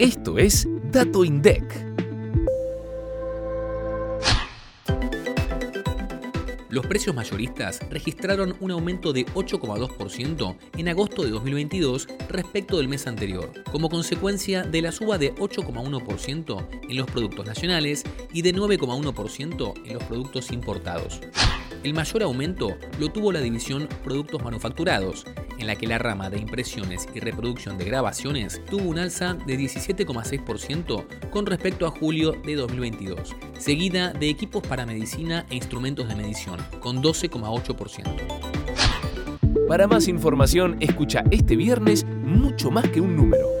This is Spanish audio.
Esto es Dato INDEC. Los precios mayoristas registraron un aumento de 8,2% en agosto de 2022 respecto del mes anterior, como consecuencia de la suba de 8,1% en los productos nacionales y de 9,1% en los productos importados. El mayor aumento lo tuvo la división Productos Manufacturados, en la que la rama de impresiones y reproducción de grabaciones tuvo un alza de 17,6% con respecto a julio de 2022, seguida de equipos para medicina e instrumentos de medición, con 12,8%. Para más información, escucha este viernes mucho más que un número.